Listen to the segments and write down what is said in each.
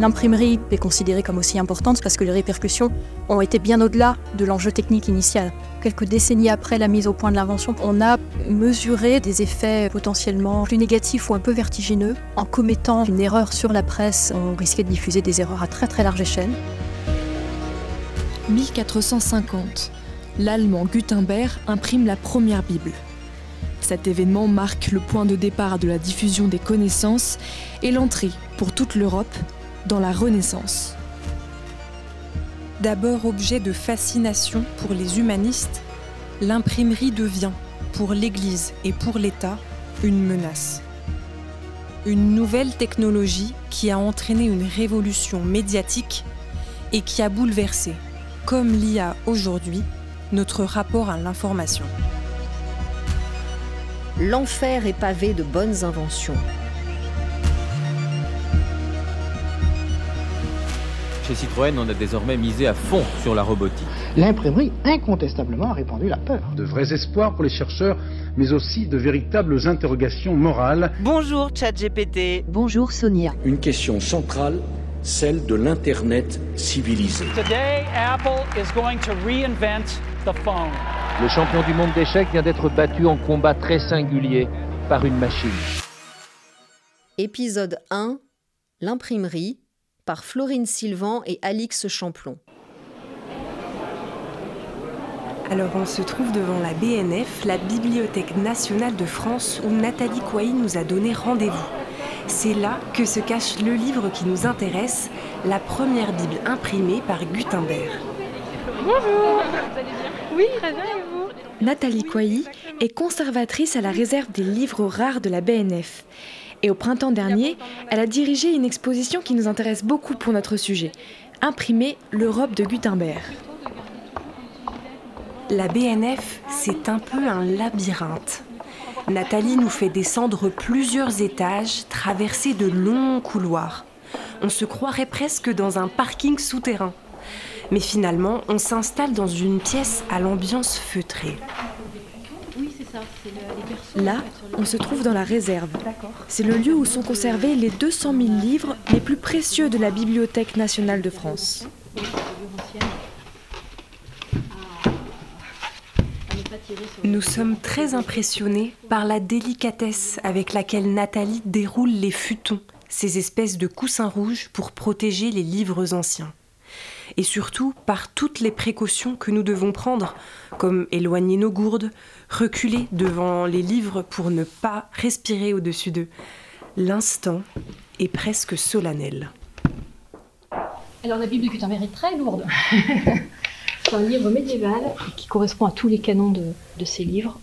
L'imprimerie est considérée comme aussi importante parce que les répercussions ont été bien au-delà de l'enjeu technique initial. Quelques décennies après la mise au point de l'invention, on a mesuré des effets potentiellement plus négatifs ou un peu vertigineux. En commettant une erreur sur la presse, on risquait de diffuser des erreurs à très très large échelle. 1450, l'Allemand Gutenberg imprime la première Bible. Cet événement marque le point de départ de la diffusion des connaissances et l'entrée, pour toute l'Europe, dans la Renaissance. D'abord objet de fascination pour les humanistes, l'imprimerie devient, pour l'Église et pour l'État, une menace. Une nouvelle technologie qui a entraîné une révolution médiatique et qui a bouleversé, comme l'IA aujourd'hui, notre rapport à l'information. L'enfer est pavé de bonnes inventions. Chez Citroën, on a désormais misé à fond sur la robotique. L'imprimerie, incontestablement, a répandu la peur. De vrais espoirs pour les chercheurs, mais aussi de véritables interrogations morales. Bonjour ChatGPT. Bonjour Sonia. Une question centrale, celle de l'Internet civilisé. Today, Apple is going to reinvent the phone. Le champion du monde d'échecs vient d'être battu en combat très singulier par une machine. Épisode 1 L'imprimerie par Florine Sylvan et Alix Champlon. Alors on se trouve devant la BNF, la Bibliothèque nationale de France, où Nathalie Coy nous a donné rendez-vous. C'est là que se cache le livre qui nous intéresse, la première Bible imprimée par Gutenberg. Bonjour Vous allez bien Oui, très bien et vous? Nathalie Coy est conservatrice à la réserve des livres rares de la BNF. Et au printemps dernier, elle a dirigé une exposition qui nous intéresse beaucoup pour notre sujet, imprimer l'Europe de Gutenberg. La BNF, c'est un peu un labyrinthe. Nathalie nous fait descendre plusieurs étages, traverser de longs couloirs. On se croirait presque dans un parking souterrain. Mais finalement, on s'installe dans une pièce à l'ambiance feutrée. Là, on se trouve dans la réserve. C'est le lieu où sont conservés les 200 000 livres les plus précieux de la Bibliothèque nationale de France. Nous sommes très impressionnés par la délicatesse avec laquelle Nathalie déroule les futons, ces espèces de coussins rouges pour protéger les livres anciens. Et surtout par toutes les précautions que nous devons prendre, comme éloigner nos gourdes, reculer devant les livres pour ne pas respirer au-dessus d'eux. L'instant est presque solennel. Alors la Bible de Gutenberg est très lourde. C'est un livre médiéval qui correspond à tous les canons de, de ces livres.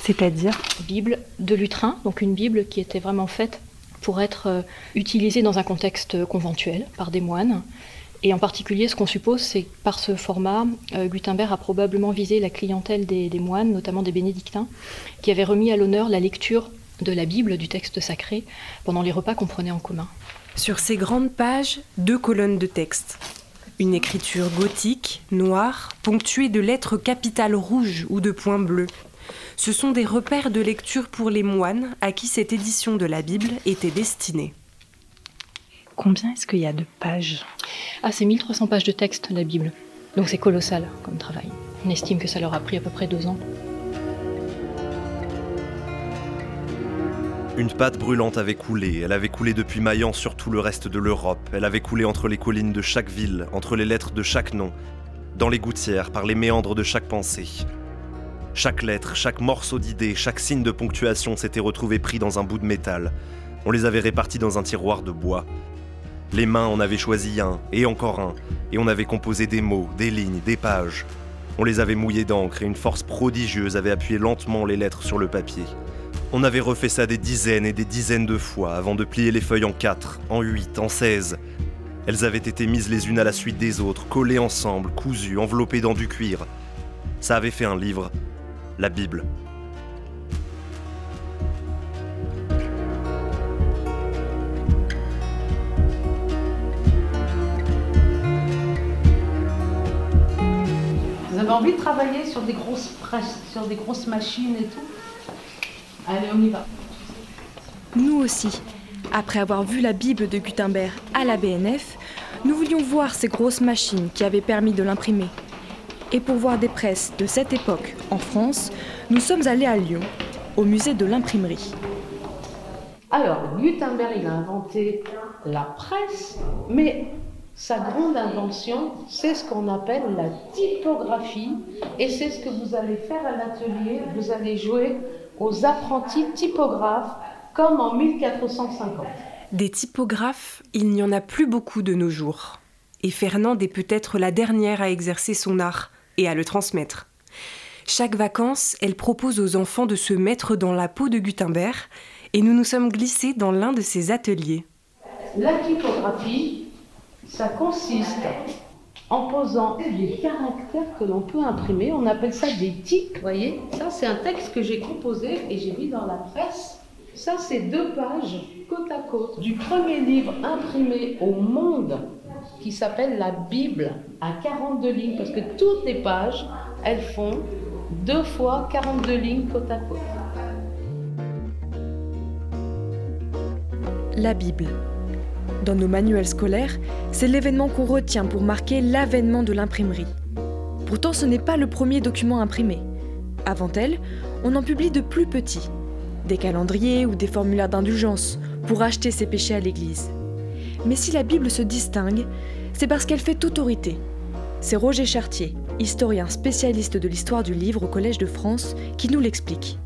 C'est-à-dire Bible de Lutrin, donc une Bible qui était vraiment faite pour être euh, utilisée dans un contexte conventuel par des moines. Et en particulier, ce qu'on suppose, c'est que par ce format, euh, Gutenberg a probablement visé la clientèle des, des, moines, notamment des bénédictins, qui avaient remis à l'honneur la lecture de la Bible, du texte sacré, pendant les repas qu'on prenait en commun. Sur ces grandes pages, deux colonnes de texte. Une écriture gothique, noire, ponctuée de lettres capitales rouges ou de points bleus. Ce sont des repères de lecture pour les moines à qui cette édition de la Bible était destinée. Combien est-ce qu'il y a de pages? Ah, c'est 1300 pages de texte, la Bible. Donc c'est colossal comme travail. On estime que ça leur a pris à peu près deux ans. Une pâte brûlante avait coulé, elle avait coulé depuis Mayence sur tout le reste de l'Europe, elle avait coulé entre les collines de chaque ville, entre les lettres de chaque nom, dans les gouttières, par les méandres de chaque pensée. Chaque lettre, chaque morceau d'idée, chaque signe de ponctuation s'était retrouvé pris dans un bout de métal. On les avait répartis dans un tiroir de bois. Les mains en avaient choisi un, et encore un, et on avait composé des mots, des lignes, des pages. On les avait mouillés d'encre et une force prodigieuse avait appuyé lentement les lettres sur le papier. On avait refait ça des dizaines et des dizaines de fois avant de plier les feuilles en quatre, en huit, en seize. Elles avaient été mises les unes à la suite des autres, collées ensemble, cousues, enveloppées dans du cuir. Ça avait fait un livre, la Bible. Avez envie de travailler sur des grosses presses, sur des grosses machines et tout Allez, on y va. Nous aussi. Après avoir vu la Bible de Gutenberg à la BNF, nous voulions voir ces grosses machines qui avaient permis de l'imprimer. Et pour voir des presses de cette époque en France, nous sommes allés à Lyon, au musée de l'imprimerie. Alors, Gutenberg, il a inventé la presse, mais sa grande invention, c'est ce qu'on appelle la typographie, et c'est ce que vous allez faire à l'atelier. Vous allez jouer aux apprentis typographes comme en 1450. Des typographes, il n'y en a plus beaucoup de nos jours. Et Fernande est peut-être la dernière à exercer son art et à le transmettre. Chaque vacances, elle propose aux enfants de se mettre dans la peau de Gutenberg et nous nous sommes glissés dans l'un de ses ateliers. La typographie, ça consiste en posant des caractères que l'on peut imprimer. On appelle ça des tics, voyez. Ça, c'est un texte que j'ai composé et j'ai mis dans la presse. Ça, c'est deux pages côte à côte du premier livre imprimé au monde qui s'appelle la Bible à 42 lignes, parce que toutes les pages, elles font deux fois 42 lignes côte à côte. La Bible. Dans nos manuels scolaires, c'est l'événement qu'on retient pour marquer l'avènement de l'imprimerie. Pourtant, ce n'est pas le premier document imprimé. Avant elle, on en publie de plus petits, des calendriers ou des formulaires d'indulgence pour acheter ses péchés à l'Église. Mais si la Bible se distingue, c'est parce qu'elle fait autorité. C'est Roger Chartier, historien spécialiste de l'histoire du livre au Collège de France, qui nous l'explique.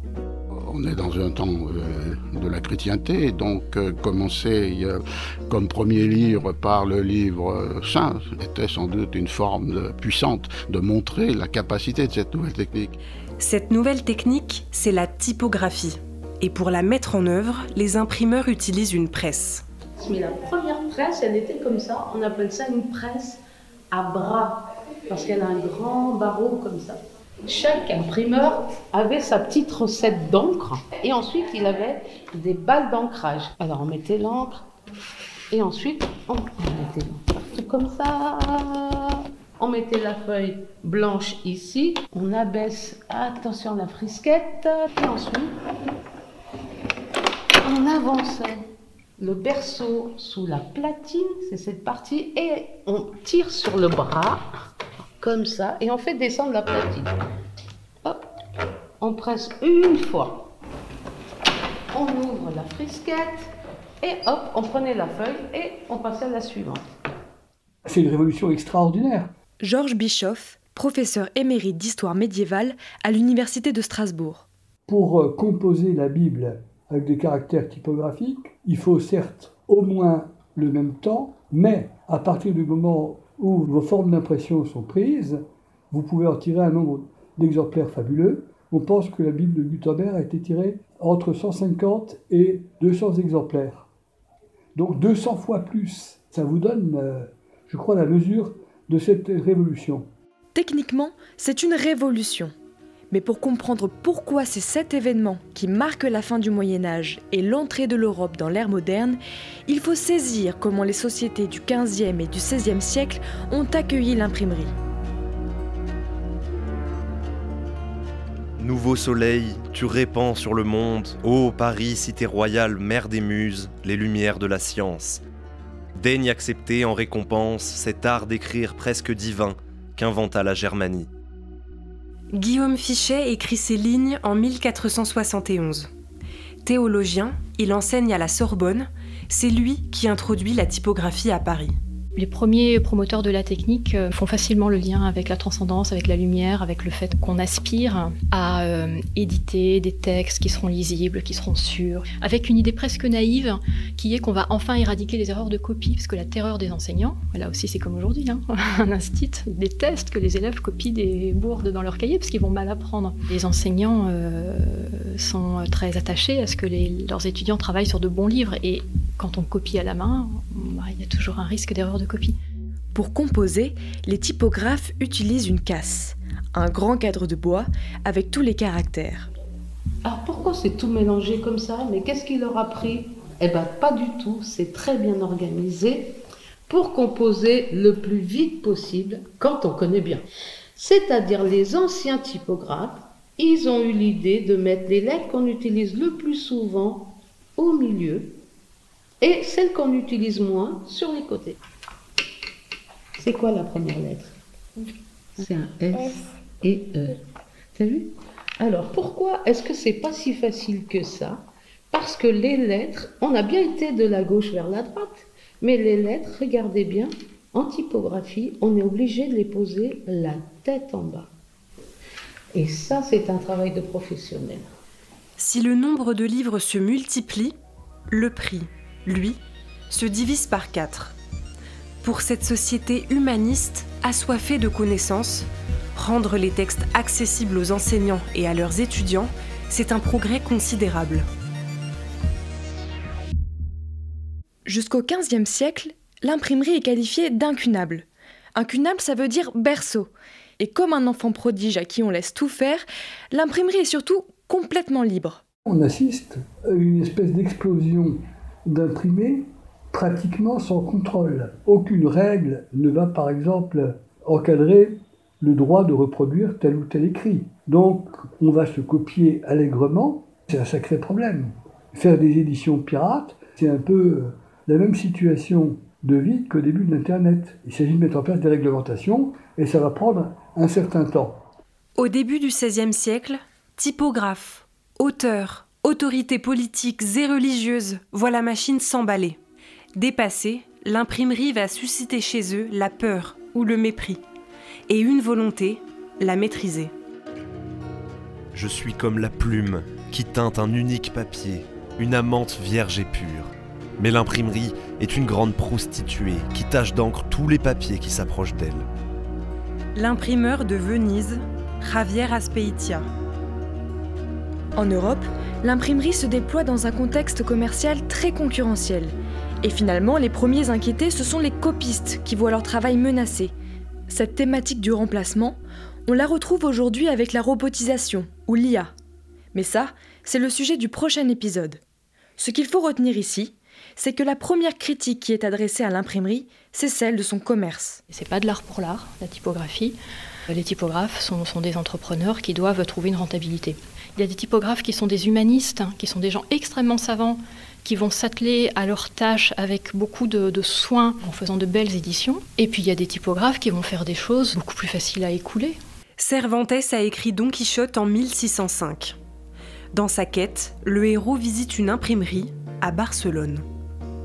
On est dans un temps euh, de la chrétienté, donc euh, commencer comme premier livre par le livre euh, saint était sans doute une forme puissante de montrer la capacité de cette nouvelle technique. Cette nouvelle technique, c'est la typographie. Et pour la mettre en œuvre, les imprimeurs utilisent une presse. Mais la première presse, elle était comme ça. On appelle ça une presse à bras, parce qu'elle a un grand barreau comme ça. Chaque imprimeur avait sa petite recette d'encre et ensuite il avait des balles d'ancrage. Alors on mettait l'encre et ensuite on, mettait l'encre. Comme ça. On mettait la feuille blanche ici, on abaisse, attention la frisquette, et ensuite on avançait le berceau sous la platine, c'est cette partie, et on tire sur le bras, comme ça, et on fait descendre la platine. Hop, on presse une fois. On ouvre la frisquette, et hop, on prenait la feuille et on passait à la suivante. C'est une révolution extraordinaire. Georges Bischoff, professeur émérite d'histoire médiévale à l'Université de Strasbourg. Pour euh, composer la Bible avec des caractères typographiques, il faut certes au moins le même temps, mais à partir du moment où vos formes d'impression sont prises, vous pouvez en tirer un nombre d'exemplaires fabuleux. On pense que la Bible de Gutenberg a été tirée entre 150 et 200 exemplaires. Donc 200 fois plus. Ça vous donne, euh, je crois, la mesure de cette révolution. Techniquement, c'est une révolution. Mais pour comprendre pourquoi c'est cet événement qui marque la fin du Moyen Âge et l'entrée de l'Europe dans l'ère moderne, il faut saisir comment les sociétés du XVe et du XVIe siècle ont accueilli l'imprimerie. Nouveau soleil, tu répands sur le monde, ô Paris, cité royale, mère des muses, les lumières de la science. Daigne accepter en récompense cet art d'écrire presque divin qu'inventa la Germanie. Guillaume Fichet écrit ces lignes en 1471. Théologien, il enseigne à la Sorbonne, c'est lui qui introduit la typographie à Paris. Les premiers promoteurs de la technique euh, font facilement le lien avec la transcendance, avec la lumière, avec le fait qu'on aspire à euh, éditer des textes qui seront lisibles, qui seront sûrs, avec une idée presque naïve qui est qu'on va enfin éradiquer les erreurs de copie, parce que la terreur des enseignants, là aussi c'est comme aujourd'hui, hein, un instit déteste que les élèves copient des bourdes dans leur cahier parce qu'ils vont mal apprendre. Les enseignants euh, sont très attachés à ce que leurs étudiants travaillent sur de bons livres et quand on copie à la main, toujours un risque d'erreur de copie. Pour composer, les typographes utilisent une casse, un grand cadre de bois avec tous les caractères. Alors pourquoi c'est tout mélangé comme ça? Mais qu'est-ce qui leur a pris? Eh bien pas du tout, c'est très bien organisé pour composer le plus vite possible quand on connaît bien. C'est-à-dire les anciens typographes, ils ont eu l'idée de mettre les lettres qu'on utilise le plus souvent au milieu et celle qu'on utilise moins sur les côtés. C'est quoi la première lettre C'est un S et E. T'as vu? Alors pourquoi est-ce que c'est pas si facile que ça? Parce que les lettres, on a bien été de la gauche vers la droite, mais les lettres, regardez bien, en typographie, on est obligé de les poser la tête en bas. Et ça, c'est un travail de professionnel. Si le nombre de livres se multiplie, le prix, lui, se divise par quatre. Pour cette société humaniste, assoiffée de connaissances, rendre les textes accessibles aux enseignants et à leurs étudiants, c'est un progrès considérable. Jusqu'au XVe siècle, l'imprimerie est qualifiée d'incunable. Incunable, ça veut dire berceau. Et comme un enfant prodige à qui on laisse tout faire, l'imprimerie est surtout complètement libre. On assiste à une espèce d'explosion d'imprimés pratiquement sans contrôle. Aucune règle ne va par exemple encadrer le droit de reproduire tel ou tel écrit. Donc on va se copier allègrement, c'est un sacré problème. Faire des éditions pirates, c'est un peu la même situation de vie qu'au début de l'Internet. Il s'agit de mettre en place des réglementations et ça va prendre un certain temps. Au début du XVIe siècle, typographes, auteurs, autorités politiques et religieuses voient la machine s'emballer. Dépassée, l'imprimerie va susciter chez eux la peur ou le mépris, et une volonté, la maîtriser. Je suis comme la plume qui teinte un unique papier, une amante vierge et pure. Mais l'imprimerie est une grande prostituée qui tâche d'encre tous les papiers qui s'approchent d'elle. L'imprimeur de Venise, Javier Aspeitia. En Europe, l'imprimerie se déploie dans un contexte commercial très concurrentiel. Et finalement, les premiers inquiétés, ce sont les copistes qui voient leur travail menacé. Cette thématique du remplacement, on la retrouve aujourd'hui avec la robotisation ou l'IA. Mais ça, c'est le sujet du prochain épisode. Ce qu'il faut retenir ici, c'est que la première critique qui est adressée à l'imprimerie, c'est celle de son commerce. C'est pas de l'art pour l'art, la typographie. Les typographes sont, sont, des entrepreneurs qui doivent trouver une rentabilité. Il y a des typographes qui sont des humanistes, hein, qui sont des gens extrêmement savants, qui vont s'atteler à leur tâche avec beaucoup de, de, soin en faisant de belles éditions. Et puis il y a des typographes qui vont faire des choses beaucoup plus faciles à écouler. Cervantes a écrit Don Quichotte en 1605. Dans sa quête, le héros visite une imprimerie à Barcelone.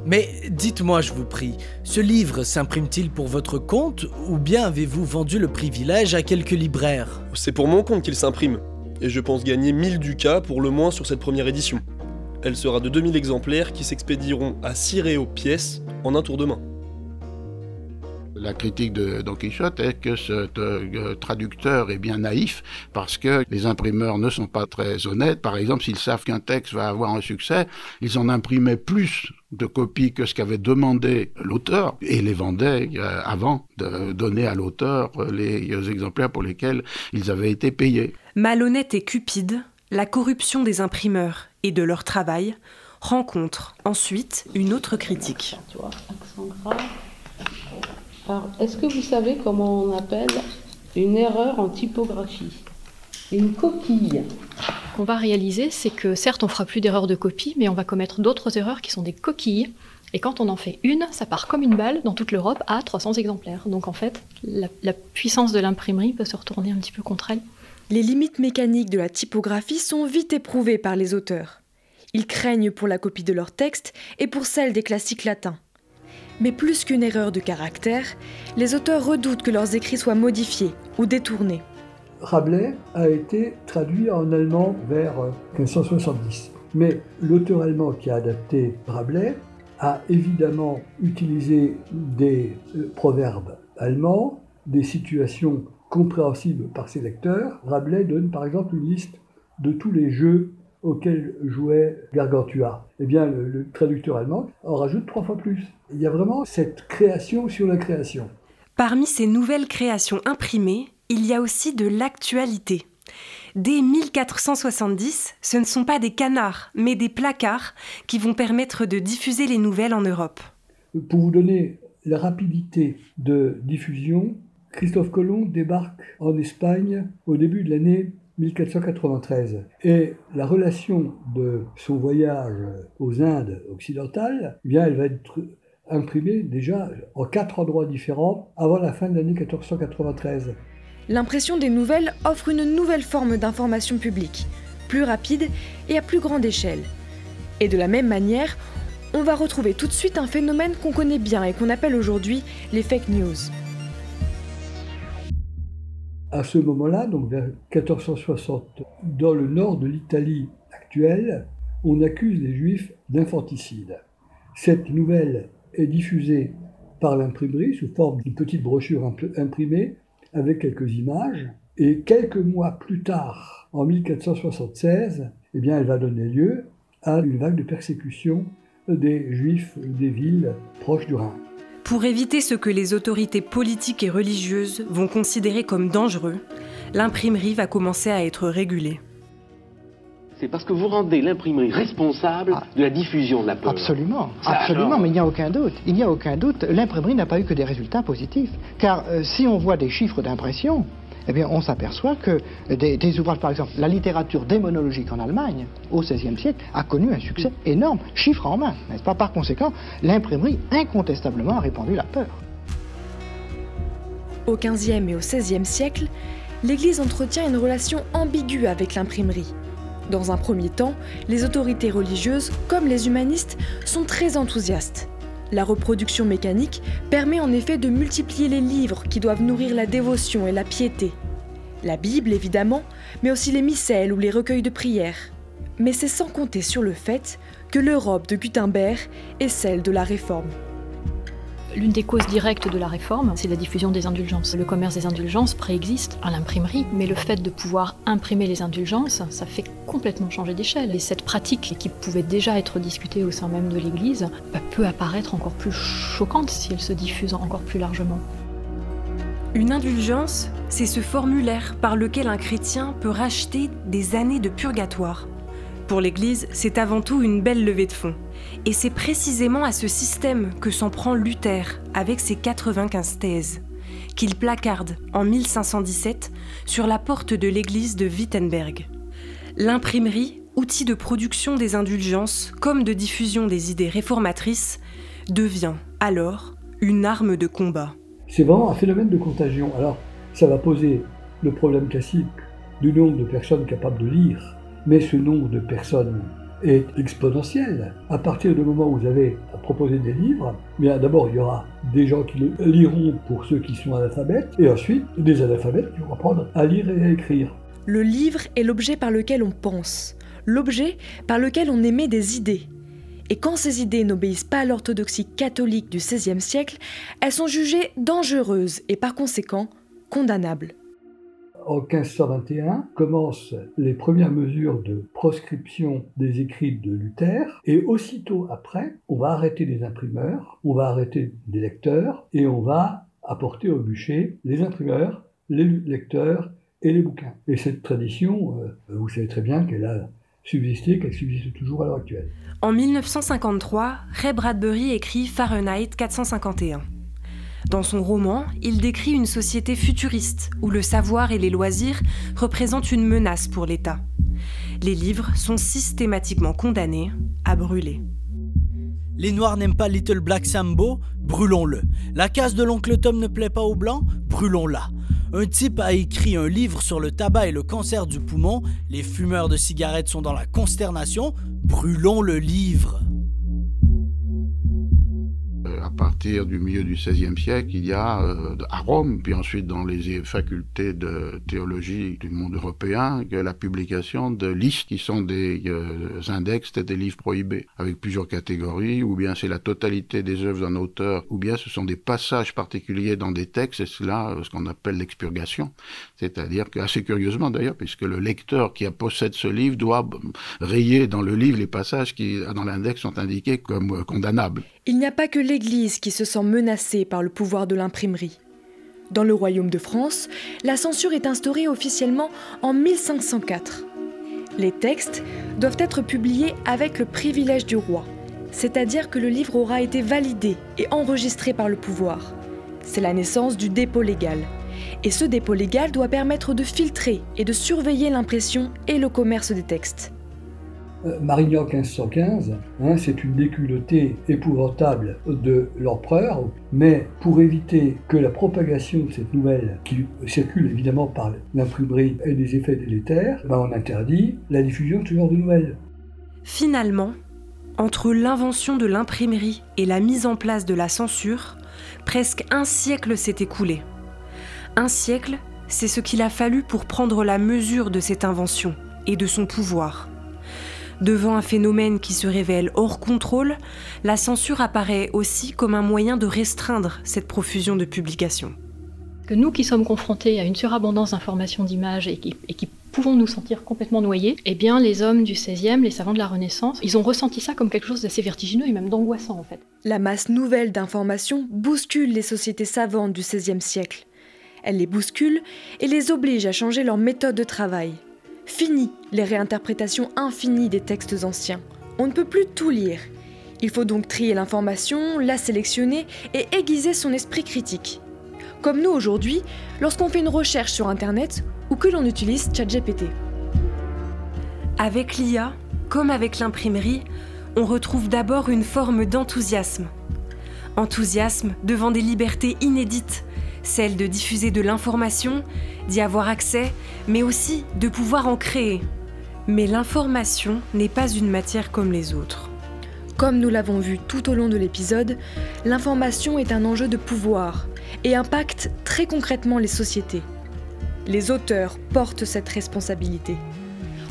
Mais dites-moi, je vous prie, ce livre s'imprime-t-il pour votre compte ou bien avez-vous vendu le privilège à quelques libraires? C'est pour mon compte qu'il s'imprime, et je pense gagner 1000 ducats pour le moins sur cette première édition. Elle sera de 2000 exemplaires qui s'expédieront à 6 aux pièces en un tour de main. La critique de Don Quichotte est que ce euh, traducteur est bien naïf parce que les imprimeurs ne sont pas très honnêtes. Par exemple, s'ils savent qu'un texte va avoir un succès, ils en imprimaient plus de copies que ce qu'avait demandé l'auteur et les vendaient euh, avant de donner à l'auteur les exemplaires pour lesquels ils avaient été payés. Malhonnête et cupide, la corruption des imprimeurs et de leur travail rencontre ensuite une autre critique. Tu vois, accent grave. Alors, est-ce que vous savez comment on appelle une erreur en typographie? Une coquille. Ce qu'on va réaliser, c'est que certes, on fera plus d'erreurs de copie, mais on va commettre d'autres erreurs qui sont des coquilles. Et quand on en fait une, ça part comme une balle dans toute l'Europe à 300 exemplaires. Donc en fait, la, la puissance de l'imprimerie peut se retourner un petit peu contre elle. Les limites mécaniques de la typographie sont vite éprouvées par les auteurs. Ils craignent pour la copie de leurs textes et pour celle des classiques latins. Mais plus qu'une erreur de caractère, les auteurs redoutent que leurs écrits soient modifiés ou détournés. Rabelais a été traduit en allemand vers 1570. Mais l'auteur allemand qui a adapté Rabelais a évidemment utilisé des proverbes allemands, des situations compréhensibles par ses lecteurs. Rabelais donne par exemple une liste de tous les jeux auquel jouait Gargantua. Eh bien, le, le, traducteur allemand en rajoute trois fois plus. Il y a vraiment cette création sur la création. Parmi ces nouvelles créations imprimées, il y a aussi de l'actualité. Dès 1470, ce ne sont pas des canards, mais des placards qui vont permettre de diffuser les nouvelles en Europe. Pour vous donner la rapidité de diffusion, Christophe Colomb débarque en Espagne au début de l'année 1493. Et la relation de son voyage aux Indes occidentales, eh elle va être imprimée déjà en quatre endroits différents avant la fin de l'année 1493. L'impression des nouvelles offre une nouvelle forme d'information publique, plus rapide et à plus grande échelle. Et de la même manière, on va retrouver tout de suite un phénomène qu'on connaît bien et qu'on appelle aujourd'hui les fake news. À ce moment-là, donc vers 1460, dans le nord de l'Italie actuelle, on accuse les juifs d'infanticide. Cette nouvelle est diffusée par l'imprimerie sous forme d'une petite brochure imprimée avec quelques images. Et quelques mois plus tard, en 1476, eh bien, elle va donner lieu à une vague de persécution des juifs des villes proches du Rhin. Pour éviter ce que les autorités politiques et religieuses vont considérer comme dangereux, l'imprimerie va commencer à être régulée. C'est parce que vous rendez l'imprimerie responsable ah. de la diffusion de la peur. Absolument, absolument, mais il n'y a aucun doute. Il n'y a aucun doute. L'imprimerie n'a pas eu que des résultats positifs. Car euh, si on voit des chiffres d'impression, eh on s'aperçoit que des, ouvrages, par exemple, la littérature démonologique en Allemagne, au XVIe siècle, a connu un succès énorme, chiffre en main, n'est-ce pas? Par conséquent, l'imprimerie, incontestablement, a répandu la peur. Au XVe et au XVIe siècle, l'Église entretient une relation ambiguë avec l'imprimerie. Dans un premier temps, les autorités religieuses, comme les humanistes, sont très enthousiastes. La reproduction mécanique permet en effet de multiplier les livres qui doivent nourrir la dévotion et la piété. La Bible, évidemment, mais aussi les missels ou les recueils de prières. Mais c'est sans compter sur le fait que l'Europe de Gutenberg est celle de la Réforme. L'une des causes directes de la réforme, c'est la diffusion des indulgences. Le commerce des indulgences préexiste à l'imprimerie, mais le fait de pouvoir imprimer les indulgences, ça fait complètement changer d'échelle. Et cette pratique, qui pouvait déjà être discutée au sein même de l'Église, bah, peut apparaître encore plus choquante si elle se diffuse encore plus largement. Une indulgence, c'est ce formulaire par lequel un chrétien peut racheter des années de purgatoire. Pour l'Église, c'est avant tout une belle levée de fonds. Et c'est précisément à ce système que s'en prend Luther avec ses 95 thèses, qu'il placarde en 1517 sur la porte de l'église de Wittenberg. L'imprimerie, outil de production des indulgences comme de diffusion des idées réformatrices, devient alors une arme de combat. C'est vraiment un phénomène de contagion. Alors, ça va poser le problème classique du nombre de personnes capables de lire mais ce nombre de personnes est exponentiel. À partir du moment où vous avez à proposer des livres, bien d'abord il y aura des gens qui le liront pour ceux qui sont analphabètes, et ensuite des analphabètes qui vont apprendre à lire et à écrire. Le livre est l'objet par lequel on pense, l'objet par lequel on émet des idées. Et quand ces idées n'obéissent pas à l'orthodoxie catholique du XVIe siècle, elles sont jugées dangereuses et par conséquent condamnables en 1521 commencent les premières mesures de proscription des écrits de Luther et aussitôt après, on va arrêter les imprimeurs, on va arrêter les lecteurs et on va apporter au bûcher les imprimeurs, les lecteurs et les bouquins. Et cette tradition, euh, vous savez très bien qu'elle a subsisté, qu'elle subsiste toujours à l'heure actuelle. En 1953, Ray Bradbury écrit Fahrenheit 451. Dans son roman, il décrit une société futuriste où le savoir et les loisirs représentent une menace pour l'État. Les livres sont systématiquement condamnés à brûler. Les Noirs n'aiment pas Little Black Sambo, brûlons-le. La case de l'oncle Tom ne plaît pas aux Blancs, brûlons-la. Un type a écrit un livre sur le tabac et le cancer du poumon, les fumeurs de cigarettes sont dans la consternation, brûlons le livre partir du milieu du XVIe siècle, il y a euh, à Rome, puis ensuite dans les facultés de théologie du monde européen, la publication de listes qui sont des euh, index des livres prohibés, avec plusieurs catégories, ou bien c'est la totalité des œuvres d'un auteur, ou bien ce sont des passages particuliers dans des textes, et cela euh, ce qu'on appelle l'expurgation. C'est-à-dire que, assez curieusement d'ailleurs, puisque le lecteur qui possède ce livre doit rayer dans le livre les passages qui, dans l'index, sont indiqués comme condamnables. Il n'y a pas que l'Église qui se sent menacée par le pouvoir de l'imprimerie. Dans le royaume de France, la censure est instaurée officiellement en 1504. Les textes doivent être publiés avec le privilège du roi, c'est-à-dire que le livre aura été validé et enregistré par le pouvoir. C'est la naissance du dépôt légal. Et ce dépôt légal doit permettre de filtrer et de surveiller l'impression et le commerce des textes. Euh, Marignan 1515, hein, c'est une déculottée épouvantable de l'empereur, mais pour éviter que la propagation de cette nouvelle, qui circule évidemment par l'imprimerie, ait des effets délétères, ben on interdit la diffusion de ce genre de nouvelles. Finalement, entre l'invention de l'imprimerie et la mise en place de la censure, presque un siècle s'est écoulé. Un siècle, c'est ce qu'il a fallu pour prendre la mesure de cette invention et de son pouvoir. Devant un phénomène qui se révèle hors contrôle, la censure apparaît aussi comme un moyen de restreindre cette profusion de publications. Que nous qui sommes confrontés à une surabondance d'informations, d'images et qui, et qui pouvons nous sentir complètement noyés, eh bien les hommes du XVIe, les savants de la Renaissance, ils ont ressenti ça comme quelque chose d'assez vertigineux et même d'angoissant en fait. La masse nouvelle d'informations bouscule les sociétés savantes du XVIe siècle. Elle les bouscule et les oblige à changer leur méthode de travail. Fini les réinterprétations infinies des textes anciens. On ne peut plus tout lire. Il faut donc trier l'information, la sélectionner et aiguiser son esprit critique. Comme nous aujourd'hui, lorsqu'on fait une recherche sur Internet ou que l'on utilise ChatGPT. Avec l'IA, comme avec l'imprimerie, on retrouve d'abord une forme d'enthousiasme. Enthousiasme devant des libertés inédites, celle de diffuser de l'information, d'y avoir accès, mais aussi de pouvoir en créer. Mais l'information n'est pas une matière comme les autres. Comme nous l'avons vu tout au long de l'épisode, l'information est un enjeu de pouvoir et impacte très concrètement les sociétés. Les auteurs portent cette responsabilité.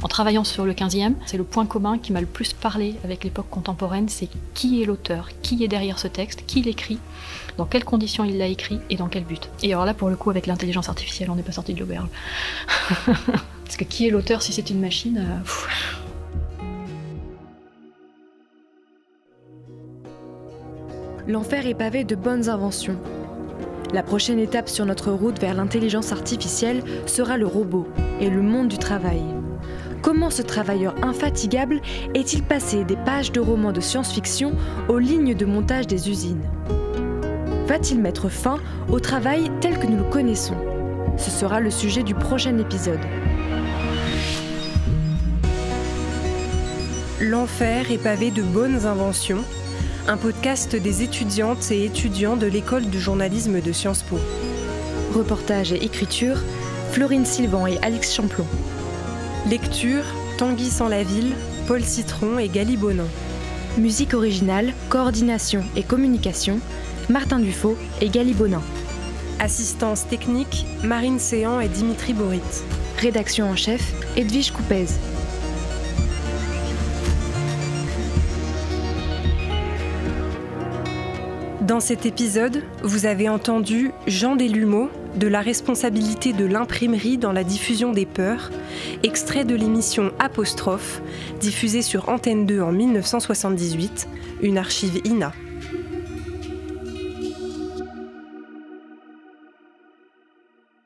En travaillant sur le 15e, c'est le point commun qui m'a le plus parlé avec l'époque contemporaine, c'est qui est l'auteur, qui est derrière ce texte, qui l'écrit, dans quelles conditions il l'a écrit et dans quel but. Et alors là, pour le coup, avec l'intelligence artificielle, on n'est pas sorti de l'auberge. Parce que qui est l'auteur si c'est une machine euh, L'enfer est pavé de bonnes inventions. La prochaine étape sur notre route vers l'intelligence artificielle sera le robot et le monde du travail. Comment ce travailleur infatigable est-il passé des pages de romans de science-fiction aux lignes de montage des usines? Va-t-il mettre fin au travail tel que nous le connaissons? Ce sera le sujet du prochain épisode. L'enfer est pavé de bonnes inventions, un podcast des étudiantes et étudiants de l'école de journalisme de Sciences Po. Reportage et écriture, Florine Sylvan et Alix Champlon. Lecture, Tanguy sans la ville, Paul Citron et Gali Bonin. Musique originale, coordination et communication, Martin Dufaux et Gali Bonin. Assistance technique, Marine Séan et Dimitri Borit. Rédaction en chef, Edwige Coupez. Dans cet épisode, vous avez entendu Jean Delumeau de la responsabilité de l'imprimerie dans la diffusion des peurs, extrait de l'émission Apostrophe, diffusée sur Antenne 2 en 1978, une archive INA.